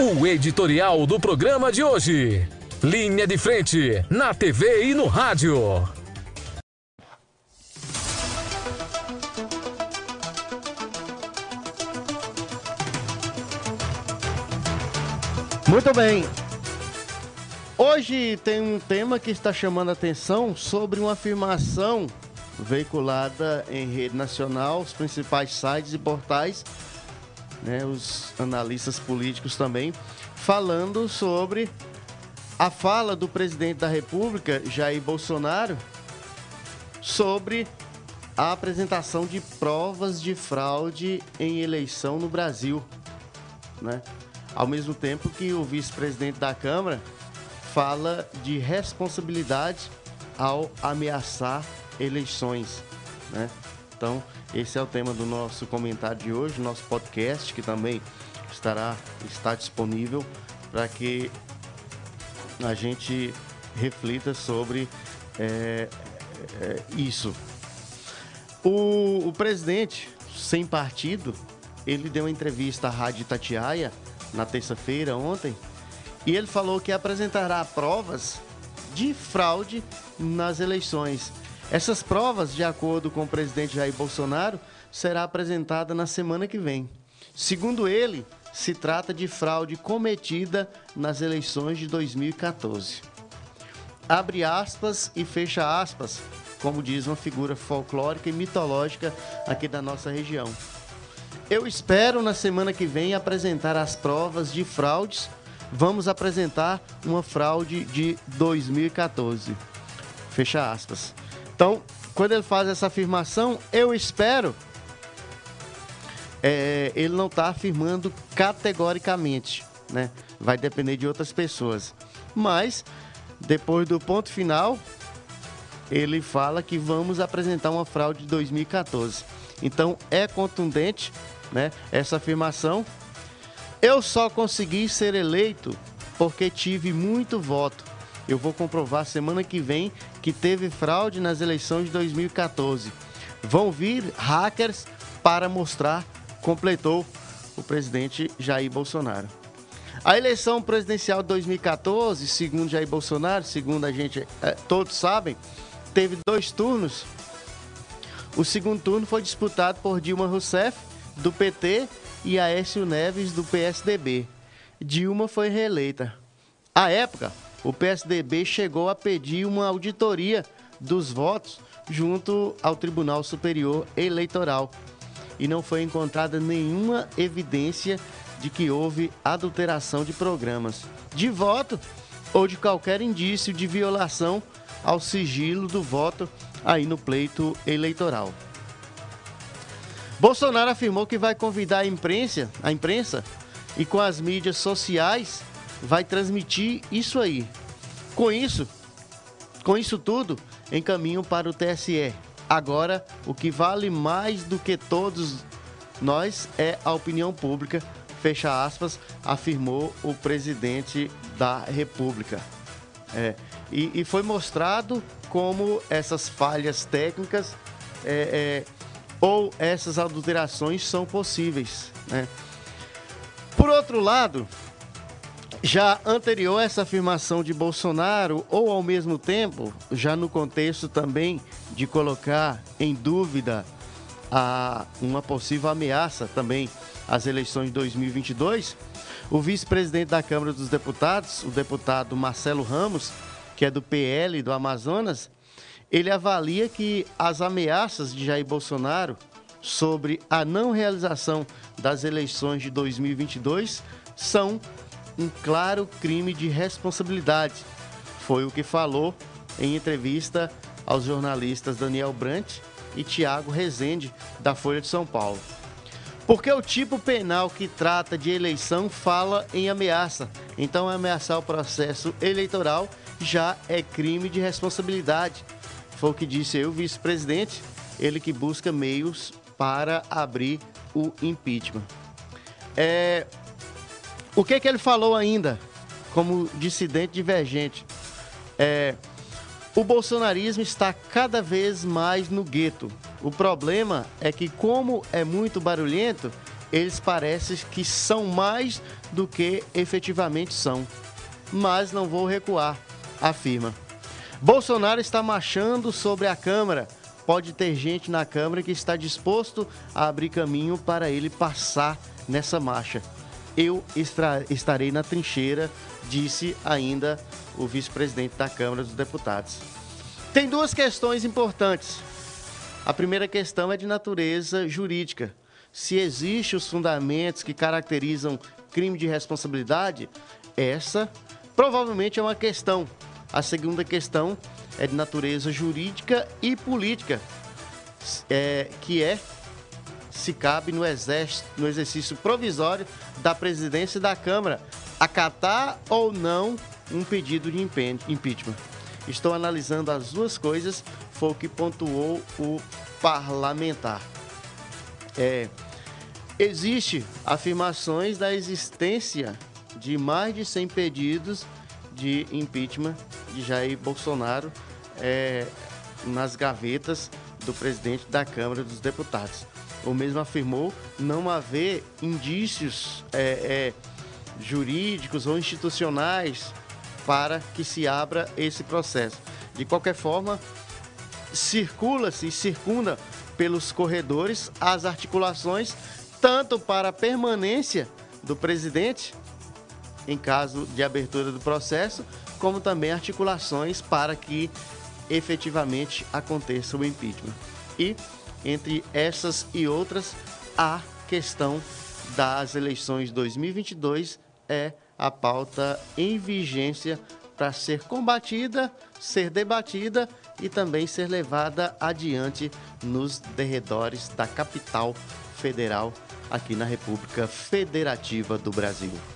O editorial do programa de hoje. Linha de frente, na TV e no rádio. Muito bem. Hoje tem um tema que está chamando a atenção sobre uma afirmação veiculada em rede nacional, os principais sites e portais, né, os analistas políticos também, falando sobre a fala do presidente da República, Jair Bolsonaro, sobre a apresentação de provas de fraude em eleição no Brasil, né? Ao mesmo tempo que o vice-presidente da Câmara fala de responsabilidade ao ameaçar eleições, né? Então, esse é o tema do nosso comentário de hoje, nosso podcast, que também estará está disponível para que a gente reflita sobre é, é, isso. O, o, presidente, sem partido, ele deu uma entrevista à Rádio Tatiaia na terça-feira, ontem, e ele falou que apresentará provas de fraude nas eleições. Essas provas, de acordo com o presidente Jair Bolsonaro, será apresentada na semana que vem. Segundo ele, se trata de fraude cometida nas eleições de 2014. Abre aspas e fecha aspas, como diz uma figura folclórica e mitológica aqui da nossa região. Eu espero na semana que vem apresentar as provas de fraudes. Vamos apresentar uma fraude de 2014. Fecha aspas. Então, quando ele faz essa afirmação, eu espero é, ele não está afirmando categoricamente, né? Vai depender de outras pessoas. Mas, depois do ponto final, ele fala que vamos apresentar uma fraude de 2014. Então, é contundente, né? Essa afirmação. Eu só consegui ser eleito porque tive muito voto. Eu vou comprovar semana que vem que teve fraude nas eleições de 2014. Vão vir hackers para mostrar completou o presidente Jair Bolsonaro. A eleição presidencial de 2014, segundo Jair Bolsonaro, segundo a gente é, todos sabem, teve dois turnos. O segundo turno foi disputado por Dilma Rousseff, do PT, e Aécio Neves, do PSDB. Dilma foi reeleita. À época, o PSDB chegou a pedir uma auditoria dos votos junto ao Tribunal Superior Eleitoral e não foi encontrada nenhuma evidência de que houve adulteração de programas de voto ou de qualquer indício de violação ao sigilo do voto aí no pleito eleitoral. Bolsonaro afirmou que vai convidar a imprensa, a imprensa e com as mídias sociais vai transmitir isso aí. Com isso, com isso tudo, encaminham para o TSE, Agora, o que vale mais do que todos nós é a opinião pública, fecha aspas, afirmou o presidente da República. É, e, e, foi mostrado como essas falhas técnicas é, é, ou essas adulterações são possíveis. Né? Por outro lado, já anterior a essa afirmação de Bolsonaro, ou ao mesmo tempo, já no contexto também de colocar em dúvida a, uma possível ameaça também às eleições de 2022, o vice-presidente da Câmara dos Deputados, o deputado Marcelo Ramos, que é do PL do Amazonas, ele avalia que as ameaças de Jair Bolsonaro sobre a não realização das eleições de 2022 são um claro crime de responsabilidade. Foi o que falou em entrevista aos jornalistas Daniel Brant e Tiago Rezende, da Folha de São Paulo. Porque o tipo penal que trata de eleição fala em ameaça. Então, ameaçar o processo eleitoral já é crime de responsabilidade. Foi o que disse o vice-presidente, ele que busca meios para abrir o impeachment. É, o que, que ele falou ainda, como dissidente divergente? É, o bolsonarismo está cada vez mais no gueto. O problema é que, como é muito barulhento, eles parecem que são mais do que efetivamente são. Mas não vou recuar, afirma. Bolsonaro está marchando sobre a Câmara. Pode ter gente na Câmara que está disposto a abrir caminho para ele passar nessa marcha. Eu estarei na trincheira, disse ainda o vice-presidente da Câmara dos Deputados. Tem duas questões importantes. A primeira questão é de natureza jurídica. Se existem os fundamentos que caracterizam crime de responsabilidade, essa provavelmente é uma questão. A segunda questão é de natureza jurídica e política, é, que é se cabe no, exército, no exercício provisório da presidência da Câmara acatar ou não um pedido de impeachment. Estou analisando as duas coisas, foi o que pontuou o parlamentar. É, existe afirmações da existência de mais de 100 pedidos de impeachment de Jair Bolsonaro é, nas gavetas do presidente da Câmara dos Deputados. O mesmo afirmou não haver indícios é, é, jurídicos ou institucionais para que se abra esse processo. De qualquer forma, circula-se e circunda pelos corredores as articulações tanto para a permanência do presidente em caso de abertura do processo, como também articulações para que efetivamente aconteça o impeachment. E entre essas e outras, a questão das eleições 2022 é a pauta em vigência para ser combatida, ser debatida e também ser levada adiante nos derredores da capital federal aqui na República Federativa do Brasil.